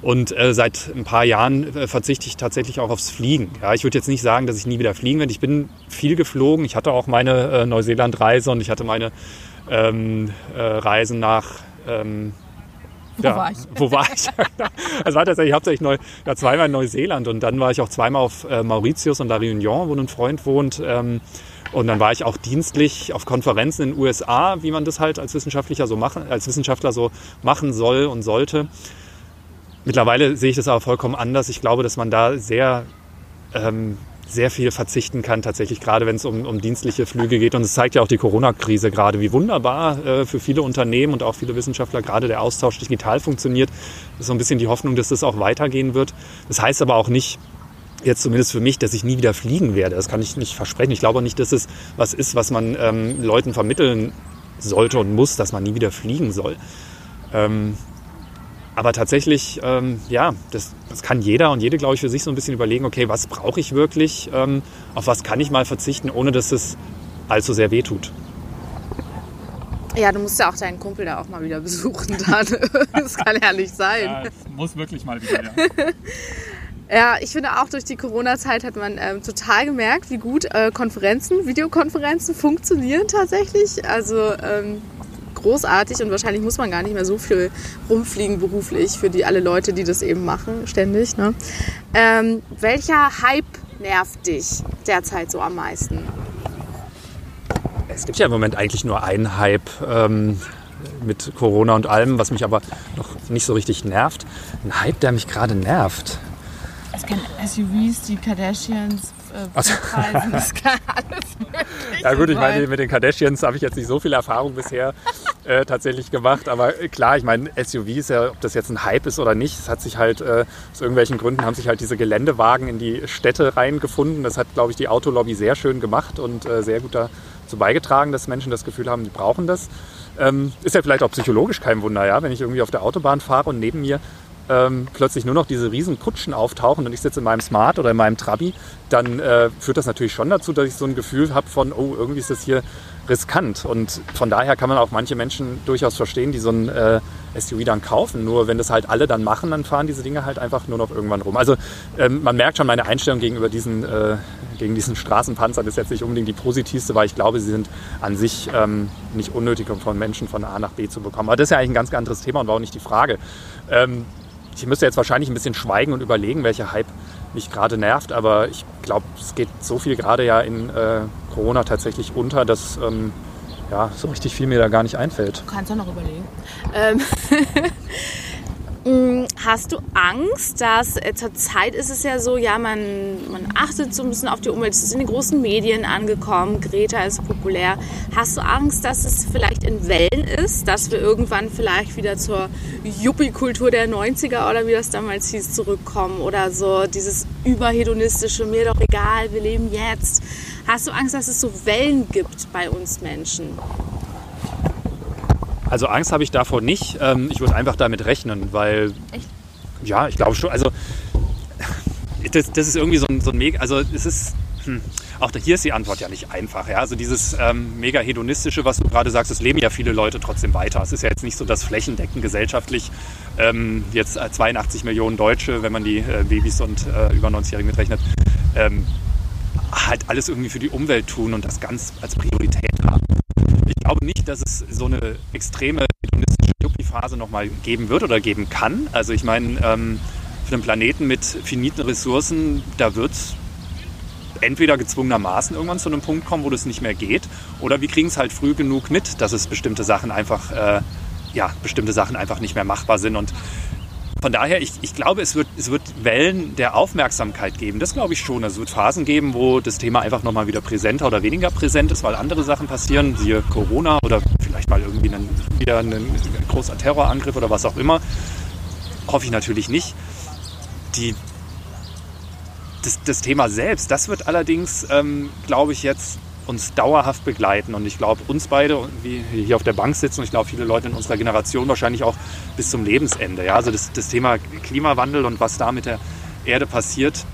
Und äh, seit ein paar Jahren äh, verzichte ich tatsächlich auch aufs Fliegen. Ja, ich würde jetzt nicht sagen, dass ich nie wieder fliegen werde. Ich bin viel geflogen. Ich hatte auch meine äh, Neuseeland-Reise und ich hatte meine ähm, äh, Reisen nach ähm, wo ja, war ich? Wo war ich? also war tatsächlich hauptsächlich neu, ja, zweimal in Neuseeland und dann war ich auch zweimal auf äh, Mauritius und La Réunion, wo ein Freund wohnt. Ähm, und dann war ich auch dienstlich auf Konferenzen in den USA, wie man das halt als Wissenschaftler so machen, als Wissenschaftler so machen soll und sollte. Mittlerweile sehe ich das aber vollkommen anders. Ich glaube, dass man da sehr ähm, sehr viel verzichten kann, tatsächlich gerade wenn es um, um dienstliche Flüge geht. Und es zeigt ja auch die Corona-Krise gerade, wie wunderbar äh, für viele Unternehmen und auch viele Wissenschaftler gerade der Austausch digital funktioniert. Das ist so ein bisschen die Hoffnung, dass das auch weitergehen wird. Das heißt aber auch nicht, jetzt zumindest für mich, dass ich nie wieder fliegen werde. Das kann ich nicht versprechen. Ich glaube auch nicht, dass es was ist, was man ähm, Leuten vermitteln sollte und muss, dass man nie wieder fliegen soll. Ähm, aber tatsächlich, ähm, ja, das, das kann jeder und jede, glaube ich, für sich so ein bisschen überlegen, okay, was brauche ich wirklich, ähm, auf was kann ich mal verzichten, ohne dass es allzu sehr wehtut. Ja, du musst ja auch deinen Kumpel da auch mal wieder besuchen dann. das kann ja nicht sein. Ja, muss wirklich mal wieder. Ja. Ja, ich finde auch durch die Corona-Zeit hat man ähm, total gemerkt, wie gut äh, Konferenzen, Videokonferenzen funktionieren tatsächlich. Also ähm, großartig und wahrscheinlich muss man gar nicht mehr so viel rumfliegen beruflich für die alle Leute, die das eben machen, ständig. Ne? Ähm, welcher Hype nervt dich derzeit so am meisten? Es gibt ja im Moment eigentlich nur einen Hype ähm, mit Corona und allem, was mich aber noch nicht so richtig nervt. Ein Hype, der mich gerade nervt. Es kennen SUVs, die Kardashians, äh, also, das kann alles möglich Ja gut, ich meine, mit den Kardashians habe ich jetzt nicht so viel Erfahrung bisher äh, tatsächlich gemacht. Aber klar, ich meine, SUVs, ja, ob das jetzt ein Hype ist oder nicht, es hat sich halt, äh, aus irgendwelchen Gründen haben sich halt diese Geländewagen in die Städte reingefunden. Das hat, glaube ich, die Autolobby sehr schön gemacht und äh, sehr gut dazu beigetragen, dass Menschen das Gefühl haben, die brauchen das. Ähm, ist ja vielleicht auch psychologisch kein Wunder, ja, wenn ich irgendwie auf der Autobahn fahre und neben mir ähm, plötzlich nur noch diese riesen Kutschen auftauchen und ich sitze in meinem Smart oder in meinem Trabi, dann äh, führt das natürlich schon dazu, dass ich so ein Gefühl habe von, oh, irgendwie ist das hier riskant. Und von daher kann man auch manche Menschen durchaus verstehen, die so ein äh, SUV dann kaufen. Nur wenn das halt alle dann machen, dann fahren diese Dinge halt einfach nur noch irgendwann rum. Also ähm, man merkt schon, meine Einstellung gegenüber diesen, äh, gegen diesen Straßenpanzern ist jetzt nicht unbedingt die positivste, weil ich glaube, sie sind an sich ähm, nicht unnötig, um von Menschen von A nach B zu bekommen. Aber das ist ja eigentlich ein ganz anderes Thema und war auch nicht die Frage. Ähm, ich müsste jetzt wahrscheinlich ein bisschen schweigen und überlegen, welcher Hype mich gerade nervt, aber ich glaube, es geht so viel gerade ja in äh, Corona tatsächlich unter, dass ähm, ja, so richtig viel mir da gar nicht einfällt. Du kannst doch noch überlegen. Ähm hast du Angst, dass äh, zur Zeit ist es ja so, ja, man, man achtet so ein bisschen auf die Umwelt, es ist in den großen Medien angekommen, Greta ist populär. Hast du Angst, dass es vielleicht in Wellen ist, dass wir irgendwann vielleicht wieder zur Yuppie-Kultur der 90er oder wie das damals hieß, zurückkommen oder so dieses überhedonistische, mir doch egal, wir leben jetzt. Hast du Angst, dass es so Wellen gibt bei uns Menschen? Also Angst habe ich davor nicht. Ähm, ich würde einfach damit rechnen, weil. Echt? Ja, ich glaube schon. Also das, das, ist irgendwie so ein, so ein mega. Also es ist. Hm, auch hier ist die Antwort ja nicht einfach. Ja? Also dieses ähm, mega hedonistische, was du gerade sagst, das leben ja viele Leute trotzdem weiter. Es ist ja jetzt nicht so, dass flächendeckend gesellschaftlich ähm, jetzt 82 Millionen Deutsche, wenn man die äh, Babys und äh, über 90-Jährigen mitrechnet, ähm, halt alles irgendwie für die Umwelt tun und das ganz als Priorität haben glaube nicht, dass es so eine extreme hedonistische Yuppie-Phase nochmal geben wird oder geben kann. Also ich meine, ähm, für einen Planeten mit finiten Ressourcen, da wird es entweder gezwungenermaßen irgendwann zu einem Punkt kommen, wo das nicht mehr geht, oder wir kriegen es halt früh genug mit, dass es bestimmte Sachen einfach, äh, ja, bestimmte Sachen einfach nicht mehr machbar sind. Und von daher, ich, ich glaube, es wird, es wird Wellen der Aufmerksamkeit geben. Das glaube ich schon. Also es wird Phasen geben, wo das Thema einfach nochmal wieder präsenter oder weniger präsent ist, weil andere Sachen passieren, siehe Corona oder vielleicht mal irgendwie einen, wieder ein großer Terrorangriff oder was auch immer. Hoffe ich natürlich nicht. Die, das, das Thema selbst, das wird allerdings, ähm, glaube ich, jetzt uns dauerhaft begleiten. Und ich glaube, uns beide, wie hier auf der Bank sitzen, und ich glaube, viele Leute in unserer Generation wahrscheinlich auch bis zum Lebensende. Ja? Also das, das Thema Klimawandel und was da mit der Erde passiert,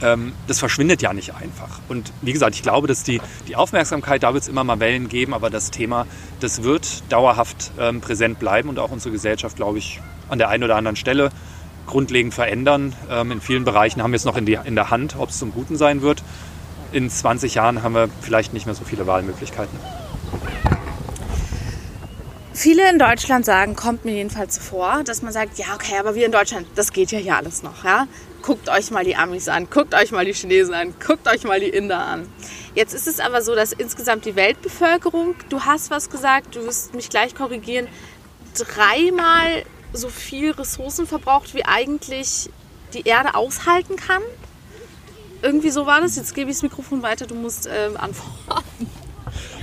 ähm, das verschwindet ja nicht einfach. Und wie gesagt, ich glaube, dass die, die Aufmerksamkeit, da wird es immer mal Wellen geben, aber das Thema, das wird dauerhaft ähm, präsent bleiben und auch unsere Gesellschaft, glaube ich, an der einen oder anderen Stelle grundlegend verändern. Ähm, in vielen Bereichen haben wir es noch in, die, in der Hand, ob es zum Guten sein wird in 20 Jahren haben wir vielleicht nicht mehr so viele Wahlmöglichkeiten. Viele in Deutschland sagen, kommt mir jedenfalls vor, dass man sagt, ja, okay, aber wir in Deutschland, das geht ja hier alles noch, ja? Guckt euch mal die Amis an, guckt euch mal die Chinesen an, guckt euch mal die Inder an. Jetzt ist es aber so, dass insgesamt die Weltbevölkerung, du hast was gesagt, du wirst mich gleich korrigieren, dreimal so viel Ressourcen verbraucht, wie eigentlich die Erde aushalten kann. Irgendwie so war das. Jetzt gebe ich das Mikrofon weiter, du musst äh, antworten.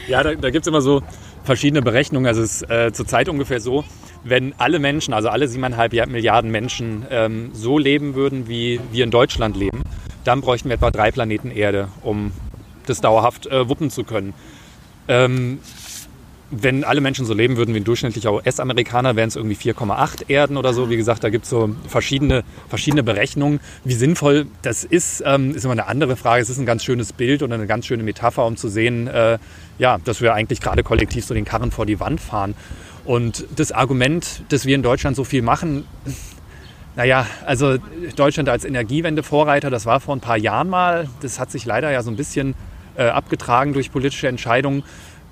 Ja, da, da gibt es immer so verschiedene Berechnungen. Also es ist äh, zurzeit ungefähr so, wenn alle Menschen, also alle siebeneinhalb Milliarden Menschen ähm, so leben würden, wie wir in Deutschland leben, dann bräuchten wir etwa drei Planeten Erde, um das dauerhaft äh, wuppen zu können. Ähm, wenn alle Menschen so leben würden wie ein durchschnittlicher US-Amerikaner, wären es irgendwie 4,8 Erden oder so. Wie gesagt, da gibt es so verschiedene, verschiedene Berechnungen. Wie sinnvoll das ist, ähm, ist immer eine andere Frage. Es ist ein ganz schönes Bild und eine ganz schöne Metapher, um zu sehen, äh, ja, dass wir eigentlich gerade kollektiv so den Karren vor die Wand fahren. Und das Argument, dass wir in Deutschland so viel machen, naja, also Deutschland als Energiewende-Vorreiter, das war vor ein paar Jahren mal. Das hat sich leider ja so ein bisschen äh, abgetragen durch politische Entscheidungen.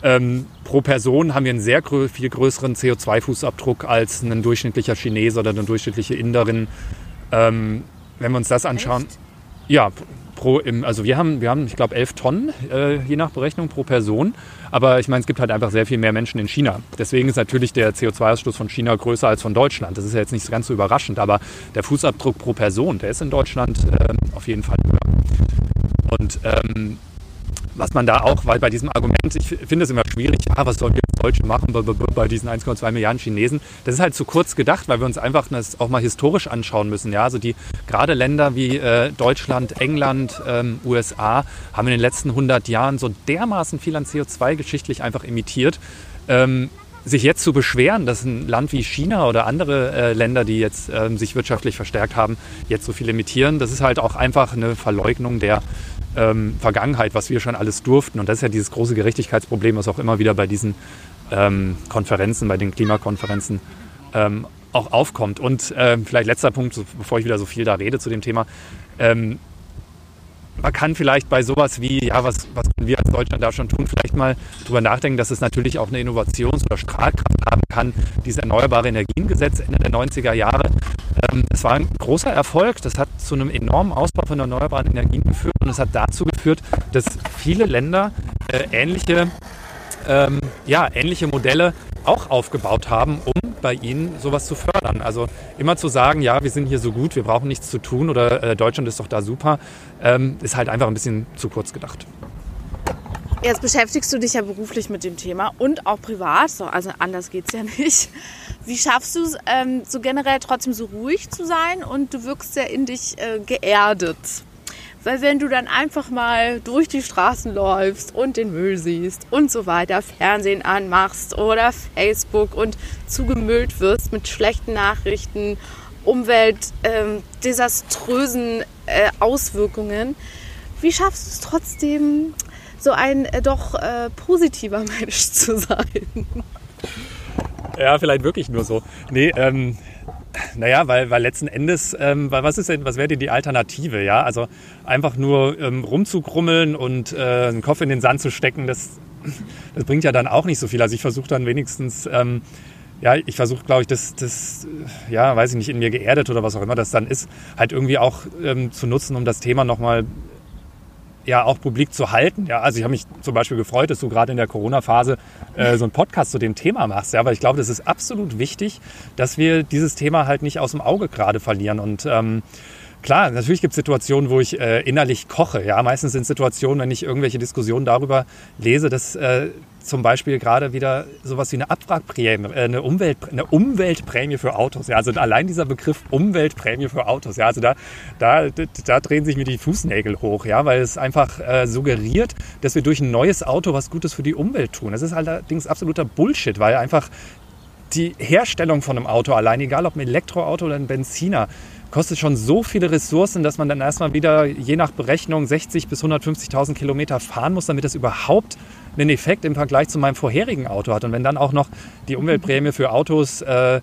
Ähm, pro Person haben wir einen sehr grö viel größeren CO2-Fußabdruck als ein durchschnittlicher Chinese oder eine durchschnittliche Inderin. Ähm, wenn wir uns das anschauen. Echt? Ja, pro, im, also wir haben, wir haben ich glaube, 11 Tonnen, äh, je nach Berechnung, pro Person. Aber ich meine, es gibt halt einfach sehr viel mehr Menschen in China. Deswegen ist natürlich der CO2-Ausstoß von China größer als von Deutschland. Das ist ja jetzt nicht ganz so überraschend, aber der Fußabdruck pro Person, der ist in Deutschland äh, auf jeden Fall höher. Und ähm, was man da auch, weil bei diesem Argument, ich finde es immer schwierig, ja, was sollen wir Deutsche machen bei diesen 1,2 Milliarden Chinesen? Das ist halt zu kurz gedacht, weil wir uns einfach das auch mal historisch anschauen müssen. Ja, also die gerade Länder wie äh, Deutschland, England, ähm, USA haben in den letzten 100 Jahren so dermaßen viel an CO2 geschichtlich einfach emittiert. Ähm, sich jetzt zu beschweren, dass ein Land wie China oder andere äh, Länder, die jetzt ähm, sich wirtschaftlich verstärkt haben, jetzt so viel emittieren, das ist halt auch einfach eine Verleugnung der ähm, Vergangenheit, was wir schon alles durften. Und das ist ja dieses große Gerechtigkeitsproblem, was auch immer wieder bei diesen ähm, Konferenzen, bei den Klimakonferenzen ähm, auch aufkommt. Und ähm, vielleicht letzter Punkt, bevor ich wieder so viel da rede zu dem Thema. Ähm, man kann vielleicht bei sowas wie, ja, was, was können wir als Deutschland da schon tun, vielleicht mal drüber nachdenken, dass es natürlich auch eine Innovations- oder Strahlkraft haben kann. Dieses Erneuerbare Energiengesetz Ende der 90er Jahre, es war ein großer Erfolg. Das hat zu einem enormen Ausbau von erneuerbaren Energien geführt und es hat dazu geführt, dass viele Länder äh, ähnliche, ähm, ja, ähnliche Modelle auch aufgebaut haben, um bei ihnen sowas zu fördern. Also immer zu sagen, ja, wir sind hier so gut, wir brauchen nichts zu tun oder äh, Deutschland ist doch da super, ähm, ist halt einfach ein bisschen zu kurz gedacht. Jetzt beschäftigst du dich ja beruflich mit dem Thema und auch privat, so, also anders geht es ja nicht. Wie schaffst du es, ähm, so generell trotzdem so ruhig zu sein und du wirkst sehr in dich äh, geerdet? Weil wenn du dann einfach mal durch die Straßen läufst und den Müll siehst und so weiter, Fernsehen anmachst oder Facebook und zugemüllt wirst mit schlechten Nachrichten, umweltdesaströsen ähm, äh, Auswirkungen, wie schaffst du es trotzdem, so ein äh, doch äh, positiver Mensch zu sein? Ja, vielleicht wirklich nur so. Nee, ähm, naja, weil, weil letzten Endes, ähm, weil was ist denn, was wäre denn die Alternative, ja? Also einfach nur ähm, rumzukrummeln und äh, einen Kopf in den Sand zu stecken, das, das bringt ja dann auch nicht so viel. Also ich versuche dann wenigstens, ähm, ja, ich versuche, glaube ich, das, das, ja, weiß ich nicht, in mir geerdet oder was auch immer das dann ist, halt irgendwie auch ähm, zu nutzen, um das Thema nochmal ja auch publik zu halten. Ja, also ich habe mich zum Beispiel gefreut, dass du gerade in der Corona-Phase äh, so einen Podcast zu dem Thema machst. Ja, aber ich glaube, das ist absolut wichtig, dass wir dieses Thema halt nicht aus dem Auge gerade verlieren. Und ähm, klar, natürlich gibt es Situationen, wo ich äh, innerlich koche. Ja, meistens sind Situationen, wenn ich irgendwelche Diskussionen darüber lese, dass äh, zum Beispiel gerade wieder sowas wie eine Abwrackprämie, äh, eine, Umwelt, eine Umweltprämie für Autos. Ja, also allein dieser Begriff Umweltprämie für Autos. Ja, also da, da, da drehen sich mir die Fußnägel hoch, ja, weil es einfach äh, suggeriert, dass wir durch ein neues Auto was Gutes für die Umwelt tun. Das ist allerdings absoluter Bullshit, weil einfach die Herstellung von einem Auto allein, egal ob ein Elektroauto oder ein Benziner, kostet schon so viele Ressourcen, dass man dann erstmal wieder je nach Berechnung 60 bis 150.000 Kilometer fahren muss, damit das überhaupt einen Effekt im Vergleich zu meinem vorherigen Auto hat. Und wenn dann auch noch die Umweltprämie für Autos äh,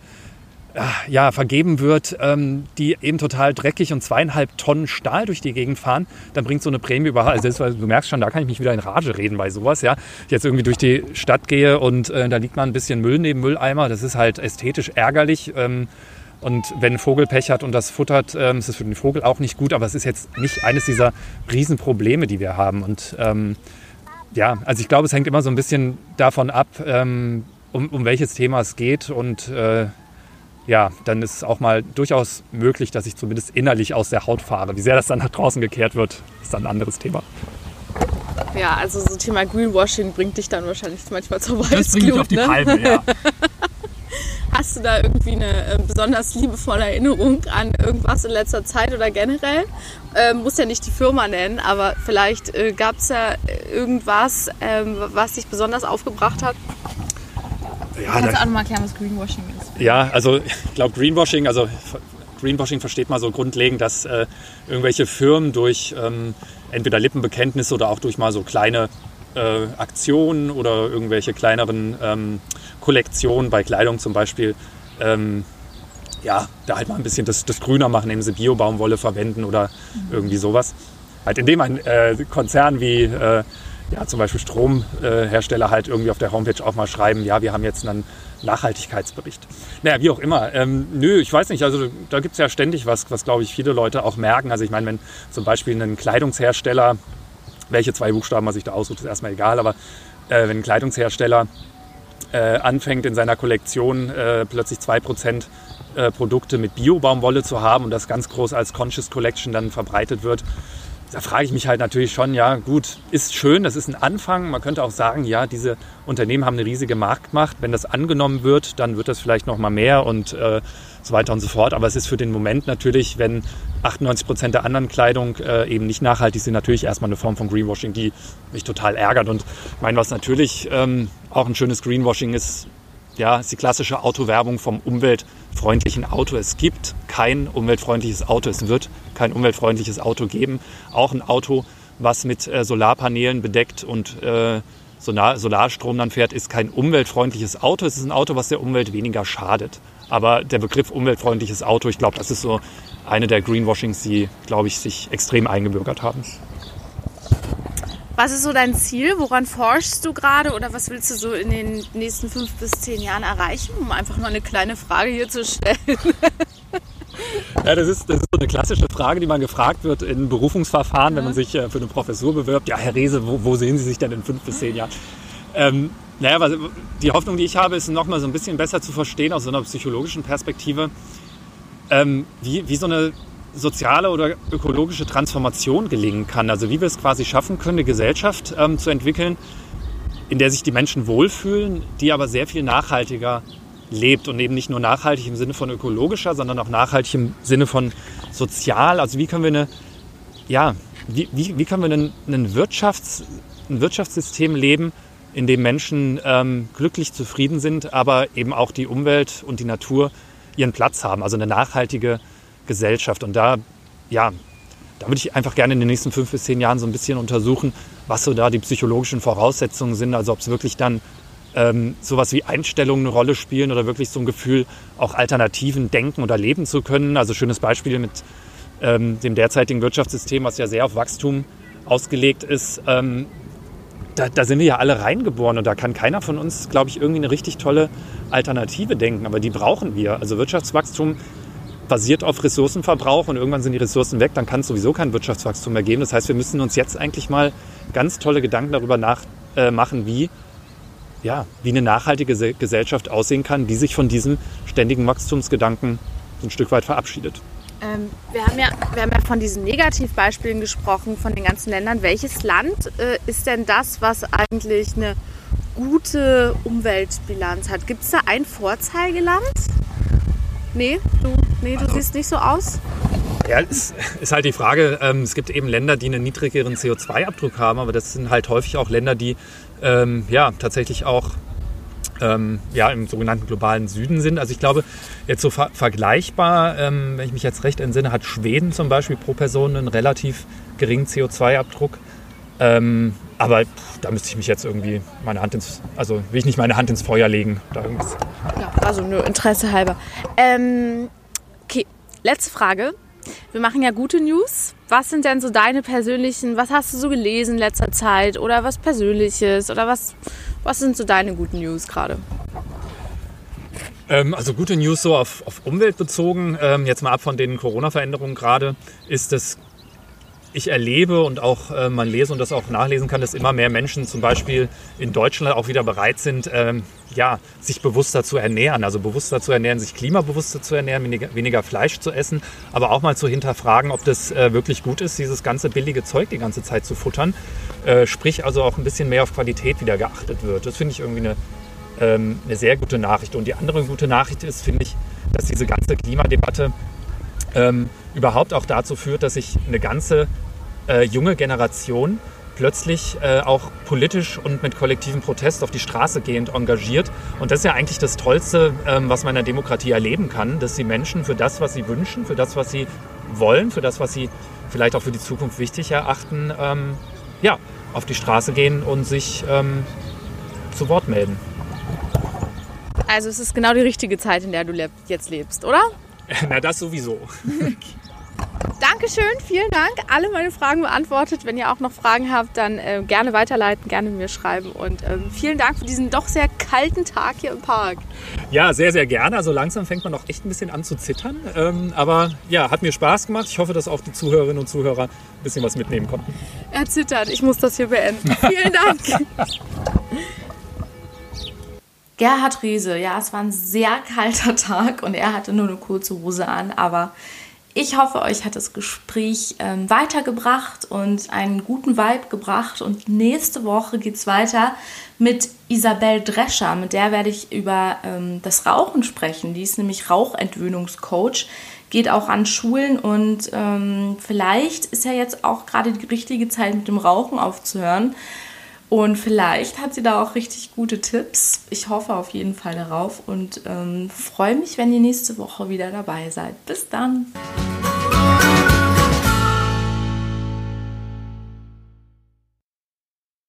ja, vergeben wird, ähm, die eben total dreckig und zweieinhalb Tonnen Stahl durch die Gegend fahren, dann bringt so eine Prämie überhaupt. Also du merkst schon, da kann ich mich wieder in Rage reden bei sowas. Ja, ich jetzt irgendwie durch die Stadt gehe und äh, da liegt mal ein bisschen Müll neben Mülleimer. Das ist halt ästhetisch ärgerlich. Ähm, und wenn ein Vogel Pech hat und das futtert, ähm, ist es für den Vogel auch nicht gut. Aber es ist jetzt nicht eines dieser Riesenprobleme, die wir haben. Und ähm, ja, also ich glaube, es hängt immer so ein bisschen davon ab, ähm, um, um welches Thema es geht. Und äh, ja, dann ist es auch mal durchaus möglich, dass ich zumindest innerlich aus der Haut fahre. Wie sehr das dann nach draußen gekehrt wird, ist dann ein anderes Thema. Ja, also so Thema Greenwashing bringt dich dann wahrscheinlich manchmal zur Weißglut. Das bringt dich auf die ne? Palme, ja. Hast du da irgendwie eine äh, besonders liebevolle Erinnerung an irgendwas in letzter Zeit oder generell? Ähm, muss ja nicht die Firma nennen, aber vielleicht äh, gab es ja irgendwas, ähm, was dich besonders aufgebracht hat? Ja, Kannst du auch nochmal erklären, was Greenwashing ist? Ja, also ich glaube Greenwashing, also Greenwashing versteht man so grundlegend, dass äh, irgendwelche Firmen durch ähm, entweder Lippenbekenntnisse oder auch durch mal so kleine äh, Aktionen oder irgendwelche kleineren ähm, Kollektionen bei Kleidung zum Beispiel, ähm, ja, da halt mal ein bisschen das, das grüner machen, indem sie Biobaumwolle verwenden oder mhm. irgendwie sowas. Halt indem ein äh, Konzern wie äh, ja, zum Beispiel Stromhersteller halt irgendwie auf der Homepage auch mal schreiben, ja, wir haben jetzt einen Nachhaltigkeitsbericht. Naja, wie auch immer. Ähm, nö, ich weiß nicht, also da gibt es ja ständig was, was glaube ich viele Leute auch merken. Also ich meine, wenn zum Beispiel ein Kleidungshersteller, welche zwei Buchstaben man sich da aussucht, ist erstmal egal, aber äh, wenn ein Kleidungshersteller äh, anfängt in seiner Kollektion äh, plötzlich 2% äh, Produkte mit Bio-Baumwolle zu haben und das ganz groß als Conscious Collection dann verbreitet wird, da frage ich mich halt natürlich schon, ja gut, ist schön, das ist ein Anfang. Man könnte auch sagen, ja, diese Unternehmen haben eine riesige Marktmacht. Wenn das angenommen wird, dann wird das vielleicht noch mal mehr und äh, so weiter und so fort. Aber es ist für den Moment natürlich, wenn 98 Prozent der anderen Kleidung äh, eben nicht nachhaltig sind, natürlich erstmal eine Form von Greenwashing, die mich total ärgert. Und ich meine, was natürlich ähm, auch ein schönes Greenwashing ist, ja, ist die klassische Autowerbung vom umweltfreundlichen Auto. Es gibt kein umweltfreundliches Auto. Es wird kein umweltfreundliches Auto geben. Auch ein Auto, was mit äh, Solarpanelen bedeckt und äh, Solar Solarstrom dann fährt, ist kein umweltfreundliches Auto. Es ist ein Auto, was der Umwelt weniger schadet. Aber der Begriff umweltfreundliches Auto, ich glaube, das ist so eine der Greenwashings, die, glaube ich, sich extrem eingebürgert haben. Was ist so dein Ziel? Woran forschst du gerade oder was willst du so in den nächsten fünf bis zehn Jahren erreichen? Um einfach mal eine kleine Frage hier zu stellen. Ja, das ist, das ist so eine klassische Frage, die man gefragt wird in Berufungsverfahren, ja. wenn man sich äh, für eine Professur bewirbt. Ja, Herr Rehse, wo, wo sehen Sie sich denn in fünf bis zehn Jahren? Ähm, naja, was, die Hoffnung, die ich habe, ist nochmal so ein bisschen besser zu verstehen aus so einer psychologischen Perspektive, ähm, wie, wie so eine soziale oder ökologische Transformation gelingen kann. Also wie wir es quasi schaffen können, eine Gesellschaft ähm, zu entwickeln, in der sich die Menschen wohlfühlen, die aber sehr viel nachhaltiger lebt und eben nicht nur nachhaltig im Sinne von ökologischer, sondern auch nachhaltig im Sinne von sozial. Also wie können wir eine, ja, wie, wie, wie können wir einen, einen, Wirtschafts-, ein Wirtschaftssystem leben, in dem Menschen ähm, glücklich zufrieden sind, aber eben auch die Umwelt und die Natur ihren Platz haben. Also eine nachhaltige Gesellschaft. Und da, ja, da würde ich einfach gerne in den nächsten fünf bis zehn Jahren so ein bisschen untersuchen, was so da die psychologischen Voraussetzungen sind. Also ob es wirklich dann ähm, sowas wie Einstellungen eine Rolle spielen oder wirklich so ein Gefühl, auch Alternativen denken oder leben zu können. Also schönes Beispiel mit ähm, dem derzeitigen Wirtschaftssystem, was ja sehr auf Wachstum ausgelegt ist. Ähm, da, da, sind wir ja alle reingeboren und da kann keiner von uns, glaube ich, irgendwie eine richtig tolle Alternative denken. Aber die brauchen wir. Also Wirtschaftswachstum basiert auf Ressourcenverbrauch und irgendwann sind die Ressourcen weg, dann kann es sowieso kein Wirtschaftswachstum mehr geben. Das heißt, wir müssen uns jetzt eigentlich mal ganz tolle Gedanken darüber nach, äh, machen, wie, ja, wie eine nachhaltige Gesellschaft aussehen kann, die sich von diesem ständigen Wachstumsgedanken so ein Stück weit verabschiedet. Ähm, wir, haben ja, wir haben ja von diesen Negativbeispielen gesprochen, von den ganzen Ländern. Welches Land äh, ist denn das, was eigentlich eine gute Umweltbilanz hat? Gibt es da ein Vorzeigeland? Nee, du, nee, du also, siehst nicht so aus. Ja, es ist halt die Frage, ähm, es gibt eben Länder, die einen niedrigeren CO2-Abdruck haben, aber das sind halt häufig auch Länder, die ähm, ja tatsächlich auch ähm, ja, im sogenannten globalen Süden sind. Also ich glaube, jetzt so ver vergleichbar, ähm, wenn ich mich jetzt recht entsinne, hat Schweden zum Beispiel pro Person einen relativ geringen CO2-Abdruck. Ähm, aber pff, da müsste ich mich jetzt irgendwie meine Hand ins, also will ich nicht meine Hand ins Feuer legen. Da ja, also nur Interesse halber. Ähm, okay, letzte Frage. Wir machen ja gute News. Was sind denn so deine persönlichen, was hast du so gelesen in letzter Zeit oder was Persönliches oder was, was sind so deine guten News gerade? Ähm, also gute News so auf, auf Umwelt bezogen, ähm, jetzt mal ab von den Corona-Veränderungen gerade, ist es ich erlebe und auch äh, man lese und das auch nachlesen kann, dass immer mehr Menschen zum Beispiel in Deutschland auch wieder bereit sind, ähm, ja, sich bewusster zu ernähren, also bewusster zu ernähren, sich klimabewusster zu ernähren, weniger, weniger Fleisch zu essen, aber auch mal zu hinterfragen, ob das äh, wirklich gut ist, dieses ganze billige Zeug die ganze Zeit zu futtern. Äh, sprich also auch ein bisschen mehr auf Qualität wieder geachtet wird. Das finde ich irgendwie eine, ähm, eine sehr gute Nachricht. Und die andere gute Nachricht ist, finde ich, dass diese ganze Klimadebatte ähm, überhaupt auch dazu führt, dass sich eine ganze äh, junge Generation plötzlich äh, auch politisch und mit kollektivem Protest auf die Straße gehend engagiert. Und das ist ja eigentlich das Tollste, ähm, was man in der Demokratie erleben kann, dass die Menschen für das, was sie wünschen, für das, was sie wollen, für das, was sie vielleicht auch für die Zukunft wichtig erachten, ähm, ja, auf die Straße gehen und sich ähm, zu Wort melden. Also es ist genau die richtige Zeit, in der du jetzt lebst, oder? Na, das sowieso. Dankeschön, vielen Dank. Alle meine Fragen beantwortet. Wenn ihr auch noch Fragen habt, dann äh, gerne weiterleiten, gerne mir schreiben. Und ähm, vielen Dank für diesen doch sehr kalten Tag hier im Park. Ja, sehr, sehr gerne. Also langsam fängt man auch echt ein bisschen an zu zittern. Ähm, aber ja, hat mir Spaß gemacht. Ich hoffe, dass auch die Zuhörerinnen und Zuhörer ein bisschen was mitnehmen konnten. Er zittert. Ich muss das hier beenden. vielen Dank. Gerhard Riese, ja, es war ein sehr kalter Tag und er hatte nur eine kurze Hose an, aber ich hoffe, euch hat das Gespräch ähm, weitergebracht und einen guten Vibe gebracht. Und nächste Woche geht es weiter mit Isabel Drescher. Mit der werde ich über ähm, das Rauchen sprechen. Die ist nämlich Rauchentwöhnungscoach, geht auch an Schulen und ähm, vielleicht ist ja jetzt auch gerade die richtige Zeit, mit dem Rauchen aufzuhören. Und vielleicht hat sie da auch richtig gute Tipps. Ich hoffe auf jeden Fall darauf und ähm, freue mich, wenn ihr nächste Woche wieder dabei seid. Bis dann!